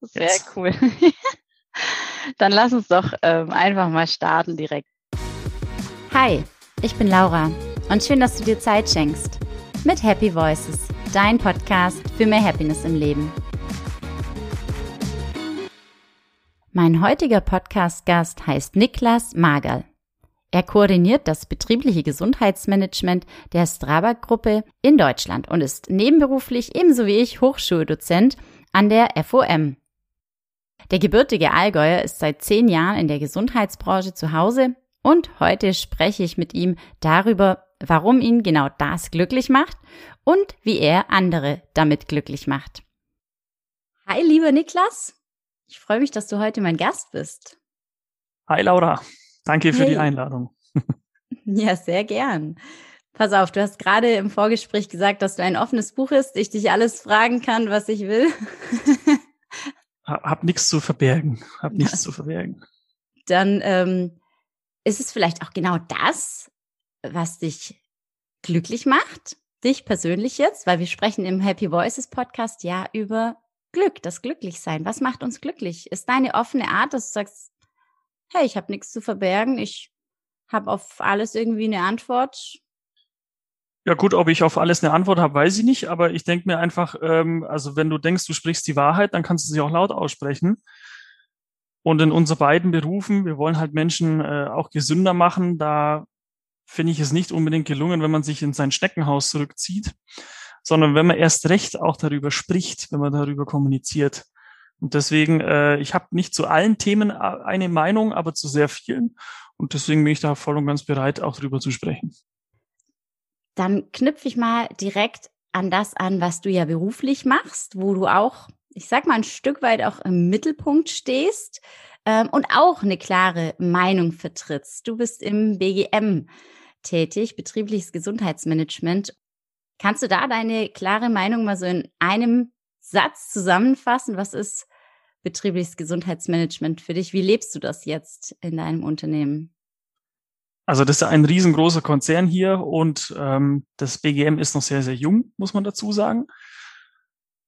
Sehr Jetzt. cool. Dann lass uns doch ähm, einfach mal starten direkt. Hi, ich bin Laura und schön, dass du dir Zeit schenkst. Mit Happy Voices, dein Podcast für mehr Happiness im Leben. Mein heutiger Podcast-Gast heißt Niklas Magerl. Er koordiniert das betriebliche Gesundheitsmanagement der Strabag-Gruppe in Deutschland und ist nebenberuflich ebenso wie ich Hochschuldozent an der FOM. Der gebürtige Allgäuer ist seit zehn Jahren in der Gesundheitsbranche zu Hause und heute spreche ich mit ihm darüber, warum ihn genau das glücklich macht und wie er andere damit glücklich macht. Hi, lieber Niklas. Ich freue mich, dass du heute mein Gast bist. Hi, Laura. Danke für hey. die Einladung. ja, sehr gern. Pass auf, du hast gerade im Vorgespräch gesagt, dass du ein offenes Buch bist, ich dich alles fragen kann, was ich will. hab nichts zu verbergen. Hab nichts ja. zu verbergen. Dann ähm, ist es vielleicht auch genau das, was dich glücklich macht, dich persönlich jetzt, weil wir sprechen im Happy Voices Podcast ja über Glück, das Glücklichsein. Was macht uns glücklich? Ist deine offene Art, dass du sagst, hey, ich habe nichts zu verbergen, ich habe auf alles irgendwie eine Antwort. Ja gut, ob ich auf alles eine Antwort habe, weiß ich nicht, aber ich denke mir einfach, ähm, also wenn du denkst, du sprichst die Wahrheit, dann kannst du sie auch laut aussprechen. Und in unseren beiden Berufen, wir wollen halt Menschen äh, auch gesünder machen, da finde ich es nicht unbedingt gelungen, wenn man sich in sein Schneckenhaus zurückzieht, sondern wenn man erst recht auch darüber spricht, wenn man darüber kommuniziert. Und deswegen, äh, ich habe nicht zu allen Themen eine Meinung, aber zu sehr vielen. Und deswegen bin ich da voll und ganz bereit, auch darüber zu sprechen. Dann knüpfe ich mal direkt an das an, was du ja beruflich machst, wo du auch, ich sag mal, ein Stück weit auch im Mittelpunkt stehst ähm, und auch eine klare Meinung vertrittst. Du bist im BGM tätig, betriebliches Gesundheitsmanagement. Kannst du da deine klare Meinung mal so in einem Satz zusammenfassen? Was ist betriebliches Gesundheitsmanagement für dich? Wie lebst du das jetzt in deinem Unternehmen? Also das ist ein riesengroßer Konzern hier und ähm, das BGM ist noch sehr, sehr jung, muss man dazu sagen.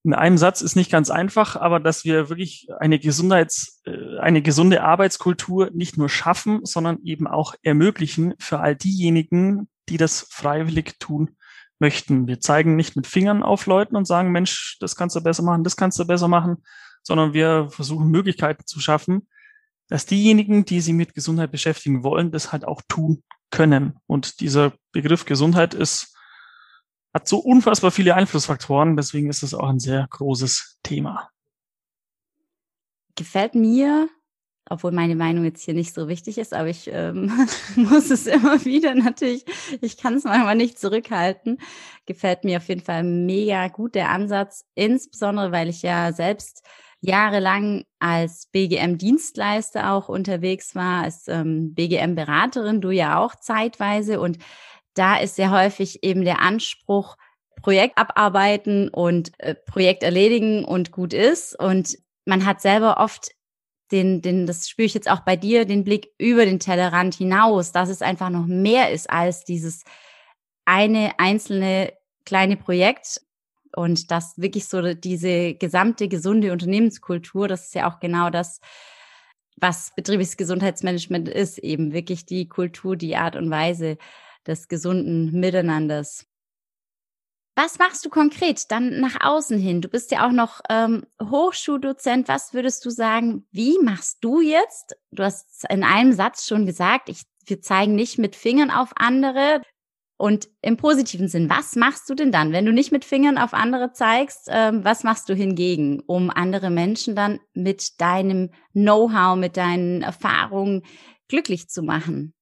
In einem Satz ist nicht ganz einfach, aber dass wir wirklich eine Gesundheits, äh, eine gesunde Arbeitskultur nicht nur schaffen, sondern eben auch ermöglichen für all diejenigen, die das freiwillig tun möchten. Wir zeigen nicht mit Fingern auf Leuten und sagen, Mensch, das kannst du besser machen, das kannst du besser machen, sondern wir versuchen Möglichkeiten zu schaffen, dass diejenigen, die sich mit Gesundheit beschäftigen wollen, das halt auch tun können. Und dieser Begriff Gesundheit ist, hat so unfassbar viele Einflussfaktoren, deswegen ist es auch ein sehr großes Thema. Gefällt mir, obwohl meine Meinung jetzt hier nicht so wichtig ist, aber ich ähm, muss es immer wieder natürlich, ich kann es manchmal nicht zurückhalten. Gefällt mir auf jeden Fall mega gut der Ansatz, insbesondere weil ich ja selbst jahrelang als BGM-Dienstleister auch unterwegs war, als ähm, BGM-Beraterin, du ja auch zeitweise. Und da ist sehr häufig eben der Anspruch, Projekt abarbeiten und äh, Projekt erledigen und gut ist. Und man hat selber oft den, den, das spüre ich jetzt auch bei dir, den Blick über den Tellerrand hinaus, dass es einfach noch mehr ist als dieses eine einzelne kleine Projekt, und das wirklich so diese gesamte gesunde Unternehmenskultur, das ist ja auch genau das, was betriebliches Gesundheitsmanagement ist, eben wirklich die Kultur, die Art und Weise des gesunden Miteinanders. Was machst du konkret dann nach außen hin? Du bist ja auch noch ähm, Hochschuldozent. Was würdest du sagen, wie machst du jetzt? Du hast in einem Satz schon gesagt, ich, wir zeigen nicht mit Fingern auf andere. Und im positiven Sinn, was machst du denn dann, wenn du nicht mit Fingern auf andere zeigst? Ähm, was machst du hingegen, um andere Menschen dann mit deinem Know-how, mit deinen Erfahrungen glücklich zu machen?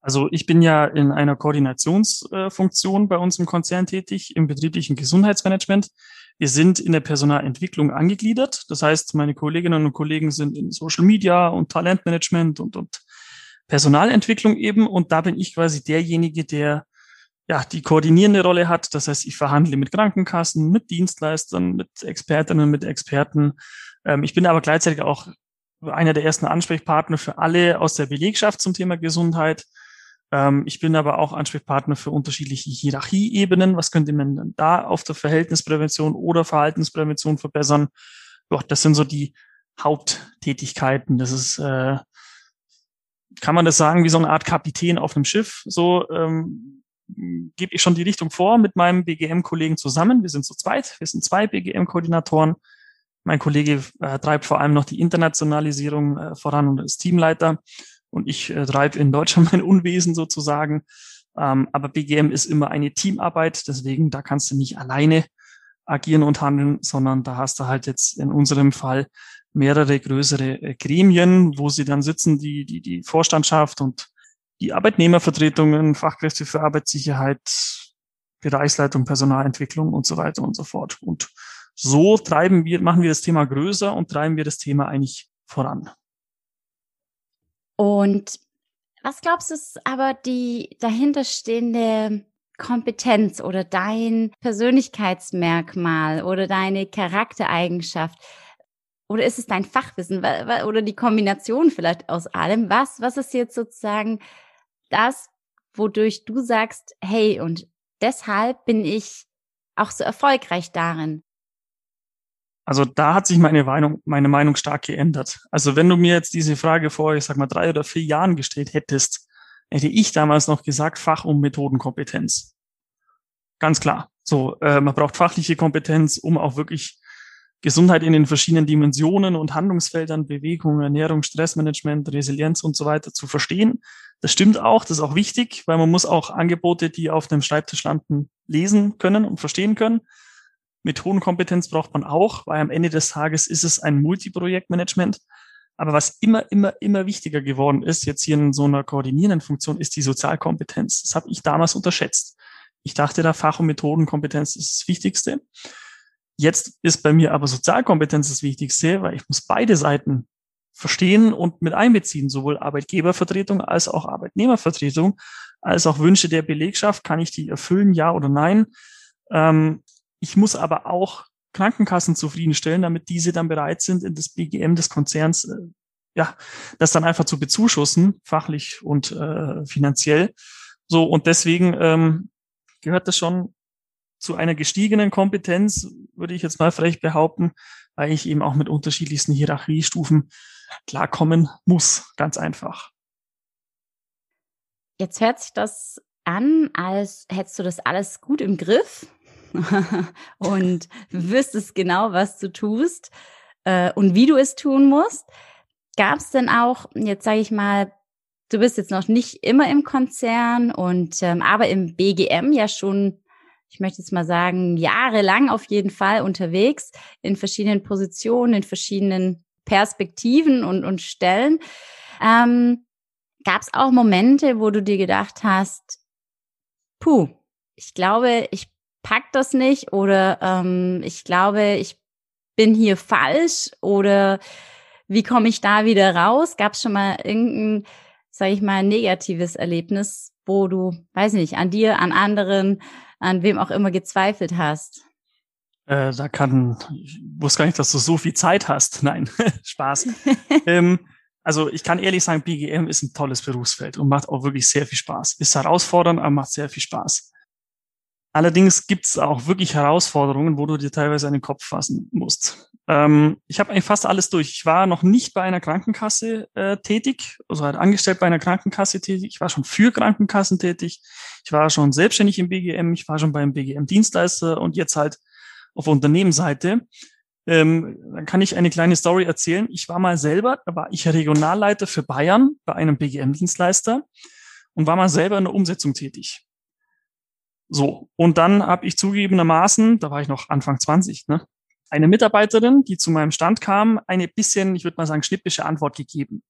Also ich bin ja in einer Koordinationsfunktion bei uns im Konzern tätig, im betrieblichen Gesundheitsmanagement. Wir sind in der Personalentwicklung angegliedert. Das heißt, meine Kolleginnen und Kollegen sind in Social Media und Talentmanagement und, und Personalentwicklung eben. Und da bin ich quasi derjenige, der ja die koordinierende Rolle hat. Das heißt, ich verhandle mit Krankenkassen, mit Dienstleistern, mit Expertinnen, mit Experten. Ähm, ich bin aber gleichzeitig auch einer der ersten Ansprechpartner für alle aus der Belegschaft zum Thema Gesundheit. Ähm, ich bin aber auch Ansprechpartner für unterschiedliche Hierarchieebenen. Was könnte man denn da auf der Verhältnisprävention oder Verhaltensprävention verbessern? ja, das sind so die Haupttätigkeiten. Das ist, äh, kann man das sagen, wie so eine Art Kapitän auf einem Schiff. So ähm, gebe ich schon die Richtung vor mit meinem BGM-Kollegen zusammen. Wir sind zu zweit, wir sind zwei BGM-Koordinatoren. Mein Kollege äh, treibt vor allem noch die Internationalisierung äh, voran und ist Teamleiter. Und ich äh, treibe in Deutschland mein Unwesen sozusagen. Ähm, aber BGM ist immer eine Teamarbeit, deswegen da kannst du nicht alleine agieren und handeln, sondern da hast du halt jetzt in unserem Fall mehrere größere äh, Gremien, wo sie dann sitzen, die, die, die Vorstandschaft und die Arbeitnehmervertretungen, Fachkräfte für Arbeitssicherheit, Bereichsleitung, Personalentwicklung und so weiter und so fort. Und so treiben wir, machen wir das Thema größer und treiben wir das Thema eigentlich voran. Und was glaubst du ist aber die dahinterstehende Kompetenz oder dein Persönlichkeitsmerkmal oder deine Charaktereigenschaft? Oder ist es dein Fachwissen oder die Kombination vielleicht aus allem? Was, was ist jetzt sozusagen das, wodurch du sagst, hey, und deshalb bin ich auch so erfolgreich darin? Also da hat sich meine Meinung, meine Meinung stark geändert. Also wenn du mir jetzt diese Frage vor, ich sag mal, drei oder vier Jahren gestellt hättest, hätte ich damals noch gesagt, Fach- und Methodenkompetenz. Ganz klar. So, äh, man braucht fachliche Kompetenz, um auch wirklich Gesundheit in den verschiedenen Dimensionen und Handlungsfeldern, Bewegung, Ernährung, Stressmanagement, Resilienz und so weiter zu verstehen. Das stimmt auch, das ist auch wichtig, weil man muss auch Angebote, die auf dem Schreibtisch landen, lesen können und verstehen können. Methodenkompetenz braucht man auch, weil am Ende des Tages ist es ein Multiprojektmanagement. Aber was immer, immer, immer wichtiger geworden ist, jetzt hier in so einer koordinierenden Funktion, ist die Sozialkompetenz. Das habe ich damals unterschätzt. Ich dachte, da Fach- und Methodenkompetenz ist das Wichtigste. Jetzt ist bei mir aber Sozialkompetenz das Wichtigste, weil ich muss beide Seiten verstehen und mit einbeziehen, sowohl Arbeitgebervertretung als auch Arbeitnehmervertretung, als auch Wünsche der Belegschaft. Kann ich die erfüllen, ja oder nein? Ähm, ich muss aber auch Krankenkassen zufriedenstellen, damit diese dann bereit sind, in das BGM des Konzerns, äh, ja, das dann einfach zu bezuschussen, fachlich und äh, finanziell. So, und deswegen ähm, gehört das schon zu einer gestiegenen Kompetenz, würde ich jetzt mal frech behaupten, weil ich eben auch mit unterschiedlichsten Hierarchiestufen klarkommen muss, ganz einfach. Jetzt hört sich das an, als hättest du das alles gut im Griff und wüsstest genau, was du tust äh, und wie du es tun musst. Gab es denn auch, jetzt sage ich mal, du bist jetzt noch nicht immer im Konzern und ähm, aber im BGM ja schon, ich möchte jetzt mal sagen, jahrelang auf jeden Fall unterwegs in verschiedenen Positionen, in verschiedenen Perspektiven und, und Stellen. Ähm, Gab es auch Momente, wo du dir gedacht hast, puh, ich glaube, ich pack das nicht oder ähm, ich glaube, ich bin hier falsch oder wie komme ich da wieder raus? Gab es schon mal irgendein, sage ich mal, negatives Erlebnis, wo du, weiß nicht, an dir, an anderen, an wem auch immer gezweifelt hast? Äh, da kann, ich wusste gar nicht, dass du so viel Zeit hast. Nein, Spaß. ähm, also ich kann ehrlich sagen, BGM ist ein tolles Berufsfeld und macht auch wirklich sehr viel Spaß. Ist herausfordernd, aber macht sehr viel Spaß. Allerdings gibt es auch wirklich Herausforderungen, wo du dir teilweise einen Kopf fassen musst. Ähm, ich habe eigentlich fast alles durch. Ich war noch nicht bei einer Krankenkasse äh, tätig, also halt angestellt bei einer Krankenkasse tätig. Ich war schon für Krankenkassen tätig. Ich war schon selbstständig im BGM. Ich war schon beim BGM-Dienstleister und jetzt halt auf Unternehmensseite. Ähm, dann kann ich eine kleine Story erzählen. Ich war mal selber, da war ich Regionalleiter für Bayern bei einem BGM-Dienstleister und war mal selber in der Umsetzung tätig. So, und dann habe ich zugegebenermaßen, da war ich noch Anfang 20, ne, eine Mitarbeiterin, die zu meinem Stand kam, eine bisschen, ich würde mal sagen, schnippische Antwort gegeben.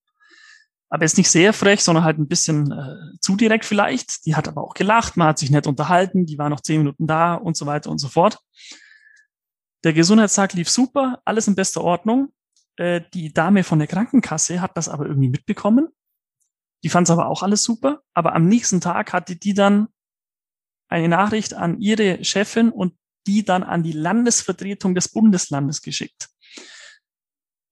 Aber jetzt nicht sehr frech, sondern halt ein bisschen äh, zu direkt vielleicht. Die hat aber auch gelacht, man hat sich nett unterhalten, die war noch zehn Minuten da und so weiter und so fort. Der Gesundheitstag lief super, alles in bester Ordnung. Äh, die Dame von der Krankenkasse hat das aber irgendwie mitbekommen. Die fand es aber auch alles super. Aber am nächsten Tag hatte die dann eine Nachricht an ihre Chefin und die dann an die Landesvertretung des Bundeslandes geschickt.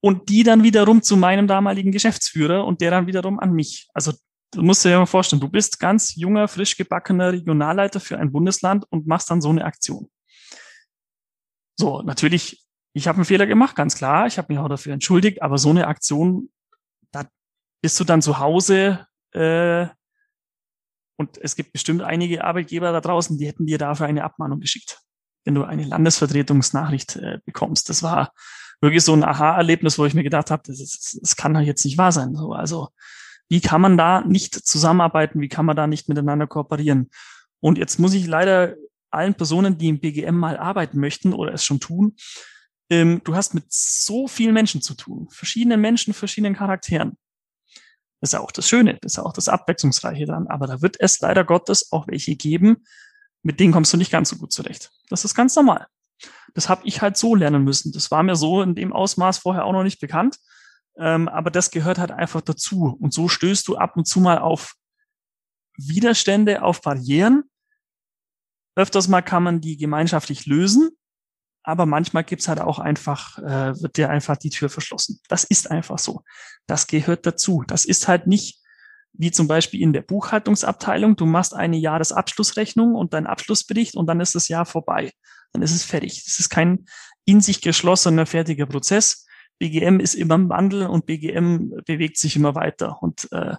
Und die dann wiederum zu meinem damaligen Geschäftsführer und der dann wiederum an mich. Also du musst dir ja mal vorstellen, du bist ganz junger, frisch gebackener Regionalleiter für ein Bundesland und machst dann so eine Aktion. So, natürlich, ich habe einen Fehler gemacht, ganz klar. Ich habe mich auch dafür entschuldigt, aber so eine Aktion, da bist du dann zu Hause äh, und es gibt bestimmt einige Arbeitgeber da draußen, die hätten dir dafür eine Abmahnung geschickt, wenn du eine Landesvertretungsnachricht äh, bekommst. Das war wirklich so ein Aha-Erlebnis, wo ich mir gedacht habe, das, das kann doch jetzt nicht wahr sein. So, also wie kann man da nicht zusammenarbeiten? Wie kann man da nicht miteinander kooperieren? Und jetzt muss ich leider allen Personen, die im BGM mal arbeiten möchten oder es schon tun, ähm, du hast mit so vielen Menschen zu tun, verschiedenen Menschen, verschiedenen Charakteren. Das ist ja auch das Schöne, das ist ja auch das Abwechslungsreiche dann. Aber da wird es leider Gottes auch welche geben, mit denen kommst du nicht ganz so gut zurecht. Das ist ganz normal. Das habe ich halt so lernen müssen. Das war mir so in dem Ausmaß vorher auch noch nicht bekannt. Ähm, aber das gehört halt einfach dazu. Und so stößt du ab und zu mal auf Widerstände, auf Barrieren. Öfters mal kann man die gemeinschaftlich lösen, aber manchmal gibt's halt auch einfach, äh, wird dir einfach die Tür verschlossen. Das ist einfach so. Das gehört dazu. Das ist halt nicht wie zum Beispiel in der Buchhaltungsabteilung. Du machst eine Jahresabschlussrechnung und deinen Abschlussbericht und dann ist das Jahr vorbei. Dann ist es fertig. Das ist kein in sich geschlossener, fertiger Prozess. BGM ist immer im Wandel und BGM bewegt sich immer weiter. Und äh,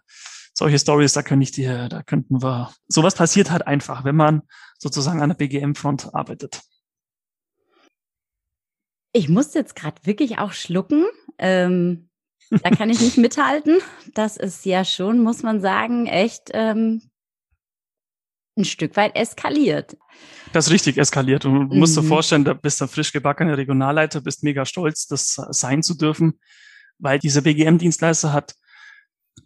solche Stories, da könnte ich dir, da könnten wir. Sowas passiert halt einfach, wenn man sozusagen an der BGM-Front arbeitet. Ich muss jetzt gerade wirklich auch schlucken. Ähm, da kann ich nicht mithalten. Das ist ja schon, muss man sagen, echt ähm, ein Stück weit eskaliert. Das ist richtig eskaliert. Und du mhm. musst dir mhm. vorstellen, da bist du frisch gebackener Regionalleiter, bist mega stolz, das sein zu dürfen, weil dieser BGM-Dienstleister hat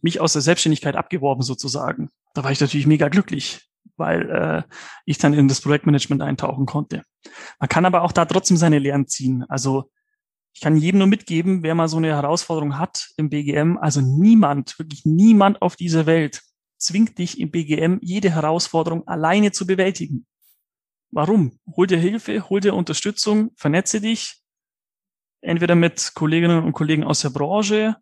mich aus der Selbstständigkeit abgeworben sozusagen. Da war ich natürlich mega glücklich weil äh, ich dann in das Projektmanagement eintauchen konnte. Man kann aber auch da trotzdem seine Lehren ziehen. Also ich kann jedem nur mitgeben, wer mal so eine Herausforderung hat im BGM, also niemand, wirklich niemand auf dieser Welt zwingt dich im BGM jede Herausforderung alleine zu bewältigen. Warum? Hol dir Hilfe, hol dir Unterstützung, vernetze dich, entweder mit Kolleginnen und Kollegen aus der Branche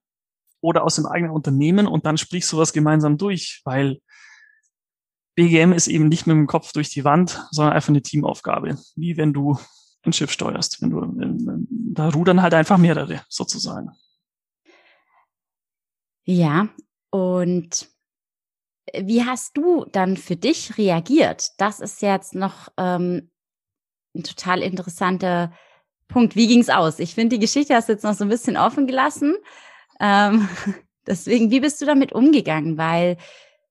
oder aus dem eigenen Unternehmen und dann sprichst du was gemeinsam durch, weil BGM ist eben nicht mit dem Kopf durch die Wand, sondern einfach eine Teamaufgabe. Wie wenn du ein Schiff steuerst. Wenn du, da rudern halt einfach mehrere sozusagen. Ja, und wie hast du dann für dich reagiert? Das ist jetzt noch ähm, ein total interessanter Punkt. Wie ging's aus? Ich finde, die Geschichte hast du jetzt noch so ein bisschen offen gelassen. Ähm, deswegen, wie bist du damit umgegangen? Weil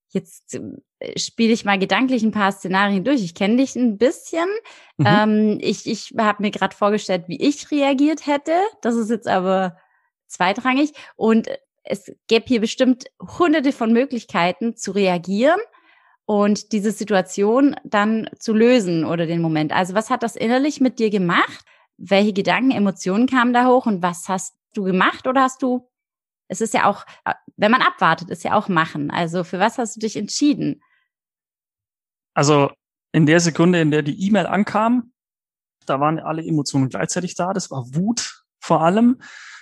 jetzt äh, spiele ich mal gedanklich ein paar Szenarien durch. Ich kenne dich ein bisschen. Mhm. Ähm, ich ich habe mir gerade vorgestellt, wie ich reagiert hätte. Das ist jetzt aber zweitrangig. Und es gäbe hier bestimmt hunderte von Möglichkeiten zu reagieren und diese Situation dann zu lösen oder den Moment. Also was hat das innerlich mit dir gemacht? Welche Gedanken, Emotionen kamen da hoch und was hast du gemacht oder hast du es ist ja auch, äh, wenn man abwartet, ist ja auch machen. Also für was hast du dich entschieden? Also in der Sekunde, in der die E-Mail ankam, da waren alle Emotionen gleichzeitig da. Das war Wut vor allem.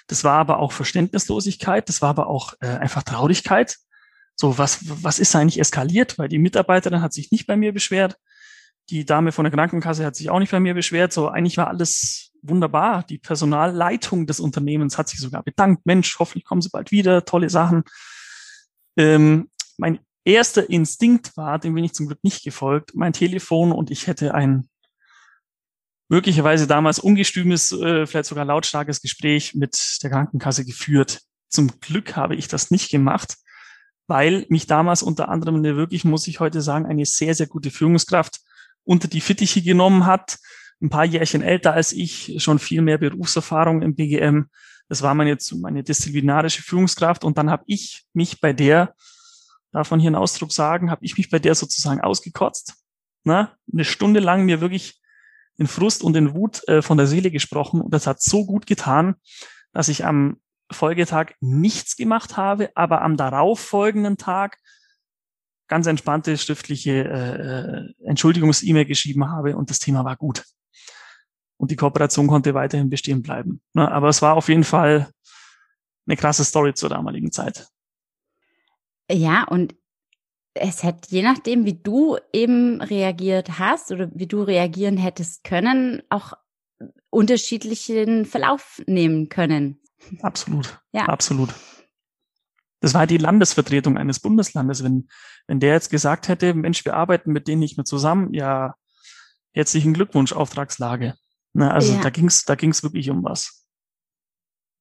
Das war aber auch Verständnislosigkeit. Das war aber auch äh, einfach Traurigkeit. So, was, was ist eigentlich eskaliert? Weil die Mitarbeiterin hat sich nicht bei mir beschwert. Die Dame von der Krankenkasse hat sich auch nicht bei mir beschwert. So, eigentlich war alles wunderbar. Die Personalleitung des Unternehmens hat sich sogar bedankt. Mensch, hoffentlich kommen Sie bald wieder. Tolle Sachen. Ähm, mein erster Instinkt war, dem bin ich zum Glück nicht gefolgt, mein Telefon und ich hätte ein möglicherweise damals ungestümes, äh, vielleicht sogar lautstarkes Gespräch mit der Krankenkasse geführt. Zum Glück habe ich das nicht gemacht, weil mich damals unter anderem eine wirklich, muss ich heute sagen, eine sehr, sehr gute Führungskraft unter die Fittiche genommen hat, ein paar Jährchen älter als ich, schon viel mehr Berufserfahrung im BGM. Das war meine, meine disziplinarische Führungskraft und dann habe ich mich bei der, darf man hier einen Ausdruck sagen, habe ich mich bei der sozusagen ausgekotzt. Na, eine Stunde lang mir wirklich in Frust und in Wut äh, von der Seele gesprochen und das hat so gut getan, dass ich am Folgetag nichts gemacht habe, aber am darauffolgenden Tag ganz entspannte schriftliche äh, äh Entschuldigungs-E-Mail geschrieben habe und das Thema war gut und die Kooperation konnte weiterhin bestehen bleiben. Ne? Aber es war auf jeden Fall eine krasse Story zur damaligen Zeit. Ja, und es hätte, je nachdem, wie du eben reagiert hast oder wie du reagieren hättest können, auch unterschiedlichen Verlauf nehmen können. Absolut. Ja. Absolut. Das war die Landesvertretung eines Bundeslandes. Wenn, wenn der jetzt gesagt hätte, Mensch, wir arbeiten mit denen nicht mehr zusammen, ja, herzlichen Glückwunsch, Auftragslage. Na, also ja. da ging's, da ging's wirklich um was.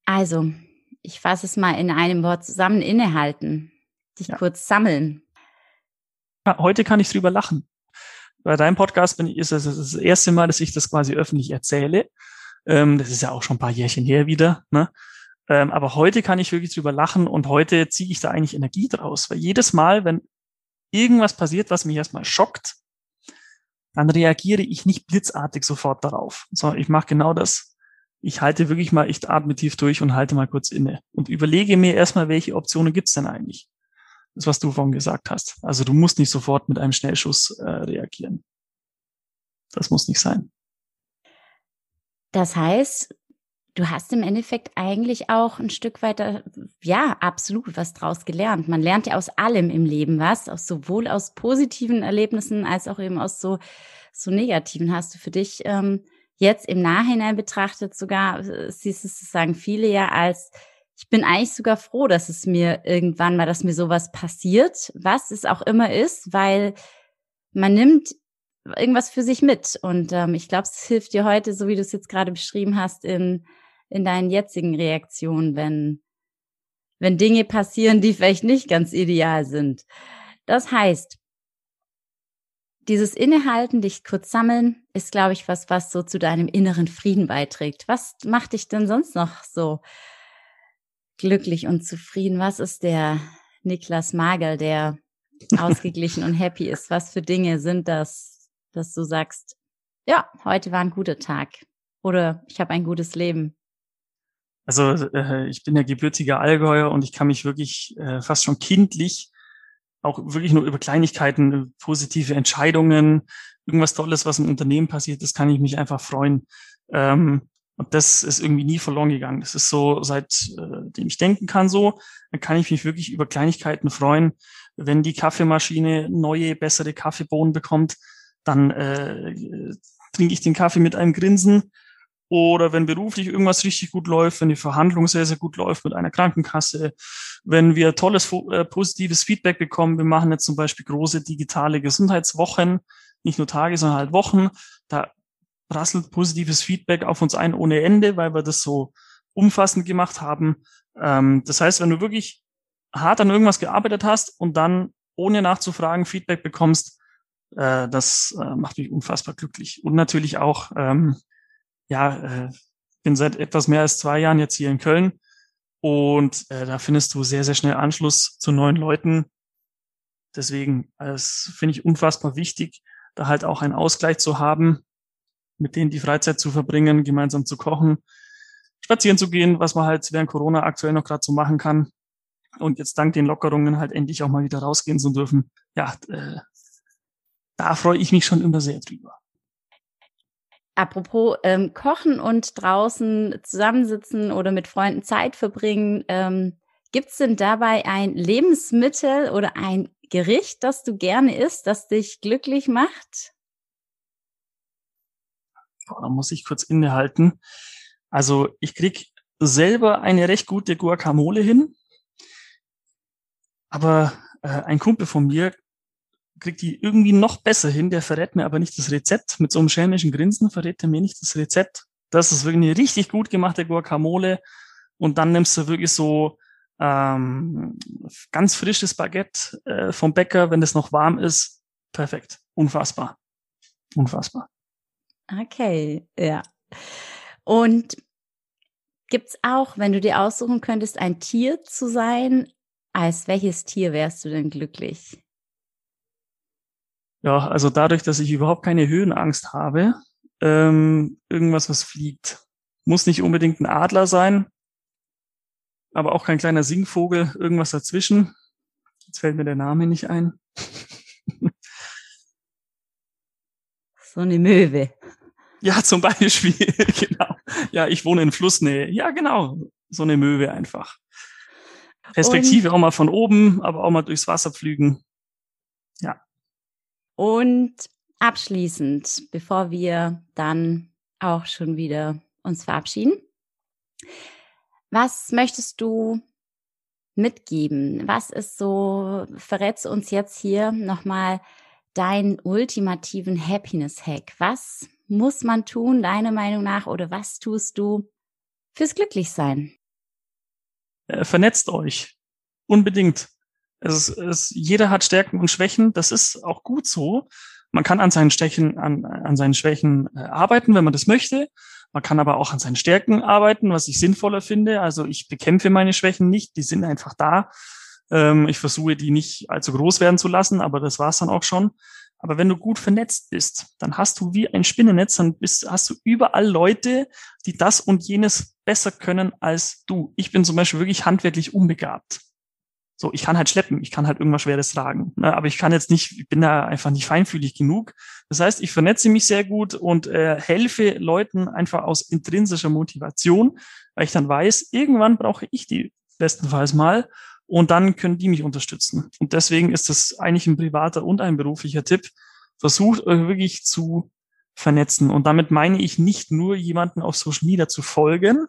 Also, ich fasse es mal in einem Wort zusammen, innehalten, dich ja. kurz sammeln. Ja, heute kann ich drüber lachen. Bei deinem Podcast bin ich, ist es das erste Mal, dass ich das quasi öffentlich erzähle. Ähm, das ist ja auch schon ein paar Jährchen her wieder. Ne? Ähm, aber heute kann ich wirklich drüber lachen und heute ziehe ich da eigentlich Energie draus. Weil jedes Mal, wenn irgendwas passiert, was mich erstmal schockt, dann reagiere ich nicht blitzartig sofort darauf, sondern ich mache genau das. Ich halte wirklich mal, ich atme tief durch und halte mal kurz inne und überlege mir erstmal, welche Optionen gibt's denn eigentlich? Das, was du vorhin gesagt hast. Also du musst nicht sofort mit einem Schnellschuss äh, reagieren. Das muss nicht sein. Das heißt, du hast im Endeffekt eigentlich auch ein Stück weiter, ja, absolut was draus gelernt. Man lernt ja aus allem im Leben was, aus sowohl aus positiven Erlebnissen als auch eben aus so, so negativen. Hast du für dich ähm, jetzt im Nachhinein betrachtet sogar, äh, siehst du sagen viele ja als, ich bin eigentlich sogar froh, dass es mir irgendwann mal, dass mir sowas passiert, was es auch immer ist, weil man nimmt irgendwas für sich mit. Und ähm, ich glaube, es hilft dir heute, so wie du es jetzt gerade beschrieben hast, in in deinen jetzigen Reaktionen, wenn, wenn Dinge passieren, die vielleicht nicht ganz ideal sind. Das heißt, dieses Innehalten, dich kurz sammeln, ist, glaube ich, was, was so zu deinem inneren Frieden beiträgt. Was macht dich denn sonst noch so glücklich und zufrieden? Was ist der Niklas Magel, der ausgeglichen und happy ist? Was für Dinge sind das, dass du sagst, ja, heute war ein guter Tag oder ich habe ein gutes Leben? Also äh, ich bin ja gebürtiger Allgäuer und ich kann mich wirklich äh, fast schon kindlich auch wirklich nur über Kleinigkeiten, positive Entscheidungen, irgendwas Tolles, was im Unternehmen passiert, das kann ich mich einfach freuen. Ähm, und das ist irgendwie nie verloren gegangen. Das ist so, seitdem äh, ich denken kann, so, dann kann ich mich wirklich über Kleinigkeiten freuen. Wenn die Kaffeemaschine neue, bessere Kaffeebohnen bekommt, dann äh, trinke ich den Kaffee mit einem Grinsen oder wenn beruflich irgendwas richtig gut läuft, wenn die Verhandlung sehr, sehr gut läuft mit einer Krankenkasse, wenn wir tolles, äh, positives Feedback bekommen. Wir machen jetzt zum Beispiel große digitale Gesundheitswochen, nicht nur Tage, sondern halt Wochen. Da rasselt positives Feedback auf uns ein ohne Ende, weil wir das so umfassend gemacht haben. Ähm, das heißt, wenn du wirklich hart an irgendwas gearbeitet hast und dann ohne nachzufragen Feedback bekommst, äh, das äh, macht mich unfassbar glücklich. Und natürlich auch, ähm, ja, äh, bin seit etwas mehr als zwei Jahren jetzt hier in Köln und äh, da findest du sehr, sehr schnell Anschluss zu neuen Leuten. Deswegen, das finde ich unfassbar wichtig, da halt auch einen Ausgleich zu haben, mit denen die Freizeit zu verbringen, gemeinsam zu kochen, spazieren zu gehen, was man halt während Corona aktuell noch gerade so machen kann. Und jetzt dank den Lockerungen halt endlich auch mal wieder rausgehen zu dürfen. Ja, äh, da freue ich mich schon immer sehr drüber. Apropos ähm, Kochen und draußen zusammensitzen oder mit Freunden Zeit verbringen, ähm, gibt es denn dabei ein Lebensmittel oder ein Gericht, das du gerne isst, das dich glücklich macht? Da muss ich kurz innehalten. Also ich krieg selber eine recht gute Guacamole hin, aber äh, ein Kumpel von mir kriegt die irgendwie noch besser hin. Der verrät mir aber nicht das Rezept. Mit so einem schelmischen Grinsen verrät er mir nicht das Rezept. Das ist wirklich eine richtig gut gemachte Guacamole. Und dann nimmst du wirklich so ähm, ganz frisches Baguette äh, vom Bäcker, wenn das noch warm ist. Perfekt. Unfassbar. Unfassbar. Okay, ja. Und gibt's auch, wenn du dir aussuchen könntest, ein Tier zu sein, als welches Tier wärst du denn glücklich? Ja, also dadurch, dass ich überhaupt keine Höhenangst habe, ähm, irgendwas, was fliegt. Muss nicht unbedingt ein Adler sein, aber auch kein kleiner Singvogel, irgendwas dazwischen. Jetzt fällt mir der Name nicht ein. so eine Möwe. Ja, zum Beispiel, genau. Ja, ich wohne in Flussnähe. Ja, genau. So eine Möwe einfach. Perspektive Und auch mal von oben, aber auch mal durchs Wasser pflügen. Ja. Und abschließend, bevor wir dann auch schon wieder uns verabschieden. Was möchtest du mitgeben? Was ist so, verrätst uns jetzt hier nochmal deinen ultimativen Happiness-Hack? Was muss man tun, deiner Meinung nach, oder was tust du fürs Glücklichsein? Äh, vernetzt euch. Unbedingt. Es, es, jeder hat Stärken und Schwächen. Das ist auch gut so. Man kann an seinen Stärken, an, an seinen Schwächen äh, arbeiten, wenn man das möchte. Man kann aber auch an seinen Stärken arbeiten, was ich sinnvoller finde. Also ich bekämpfe meine Schwächen nicht, die sind einfach da. Ähm, ich versuche, die nicht allzu groß werden zu lassen, aber das war's dann auch schon. Aber wenn du gut vernetzt bist, dann hast du wie ein Spinnennetz, dann bist, hast du überall Leute, die das und jenes besser können als du. Ich bin zum Beispiel wirklich handwerklich unbegabt. So, ich kann halt schleppen, ich kann halt irgendwas Schweres tragen, ne? aber ich kann jetzt nicht, ich bin da einfach nicht feinfühlig genug. Das heißt, ich vernetze mich sehr gut und äh, helfe Leuten einfach aus intrinsischer Motivation, weil ich dann weiß, irgendwann brauche ich die bestenfalls mal und dann können die mich unterstützen. Und deswegen ist das eigentlich ein privater und ein beruflicher Tipp. Versucht euch wirklich zu vernetzen. Und damit meine ich nicht nur jemanden auf Social Media zu folgen,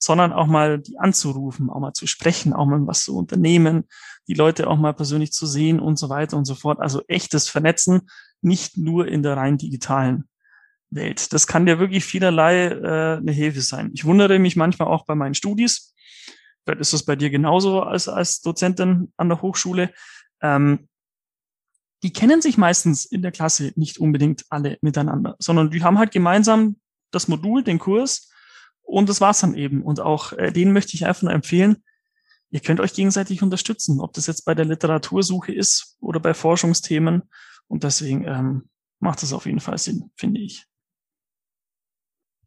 sondern auch mal die anzurufen, auch mal zu sprechen, auch mal was zu unternehmen, die Leute auch mal persönlich zu sehen und so weiter und so fort. Also echtes Vernetzen, nicht nur in der rein digitalen Welt. Das kann dir wirklich vielerlei äh, eine Hilfe sein. Ich wundere mich manchmal auch bei meinen Studis. Vielleicht ist das bei dir genauso als, als Dozentin an der Hochschule. Ähm, die kennen sich meistens in der Klasse nicht unbedingt alle miteinander, sondern die haben halt gemeinsam das Modul, den Kurs und das war's dann eben. Und auch äh, denen möchte ich einfach nur empfehlen, ihr könnt euch gegenseitig unterstützen, ob das jetzt bei der Literatursuche ist oder bei Forschungsthemen. Und deswegen ähm, macht das auf jeden Fall Sinn, finde ich.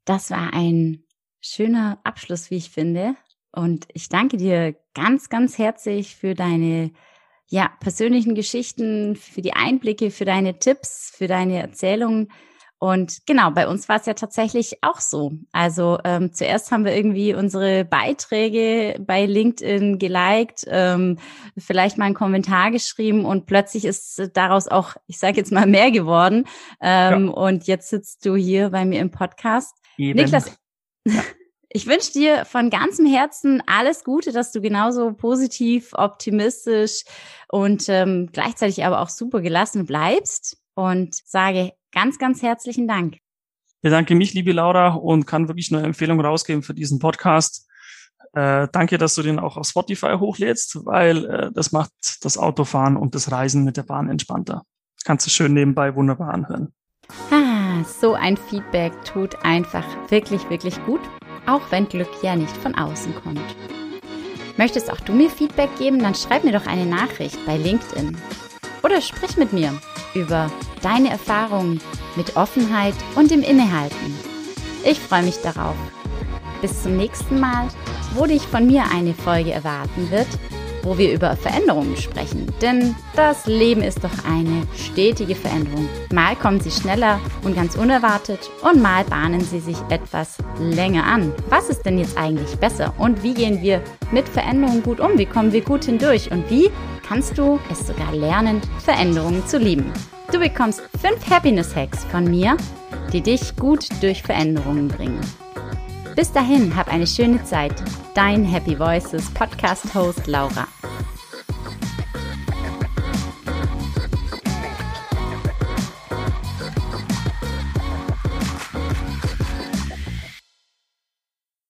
Das war ein schöner Abschluss, wie ich finde. Und ich danke dir ganz, ganz herzlich für deine ja, persönlichen Geschichten, für die Einblicke, für deine Tipps, für deine Erzählungen. Und genau, bei uns war es ja tatsächlich auch so. Also ähm, zuerst haben wir irgendwie unsere Beiträge bei LinkedIn geliked, ähm, vielleicht mal einen Kommentar geschrieben und plötzlich ist daraus auch, ich sage jetzt mal, mehr geworden. Ähm, ja. Und jetzt sitzt du hier bei mir im Podcast. Eben. Niklas, ja. ich wünsche dir von ganzem Herzen alles Gute, dass du genauso positiv, optimistisch und ähm, gleichzeitig aber auch super gelassen bleibst und sage Ganz, ganz herzlichen Dank. Ich bedanke mich, liebe Laura, und kann wirklich nur eine Empfehlung rausgeben für diesen Podcast. Äh, danke, dass du den auch auf Spotify hochlädst, weil äh, das macht das Autofahren und das Reisen mit der Bahn entspannter. Kannst du schön nebenbei wunderbar anhören. Ah, so ein Feedback tut einfach wirklich, wirklich gut, auch wenn Glück ja nicht von außen kommt. Möchtest auch du mir Feedback geben, dann schreib mir doch eine Nachricht bei LinkedIn. Oder sprich mit mir über deine Erfahrungen mit Offenheit und dem Innehalten. Ich freue mich darauf. Bis zum nächsten Mal, wo dich von mir eine Folge erwarten wird, wo wir über Veränderungen sprechen. Denn das Leben ist doch eine stetige Veränderung. Mal kommen sie schneller und ganz unerwartet und mal bahnen sie sich etwas länger an. Was ist denn jetzt eigentlich besser und wie gehen wir mit Veränderungen gut um? Wie kommen wir gut hindurch und wie kannst du es sogar lernen, Veränderungen zu lieben? Du bekommst fünf Happiness Hacks von mir, die dich gut durch Veränderungen bringen. Bis dahin, hab eine schöne Zeit. Dein Happy Voices Podcast Host Laura.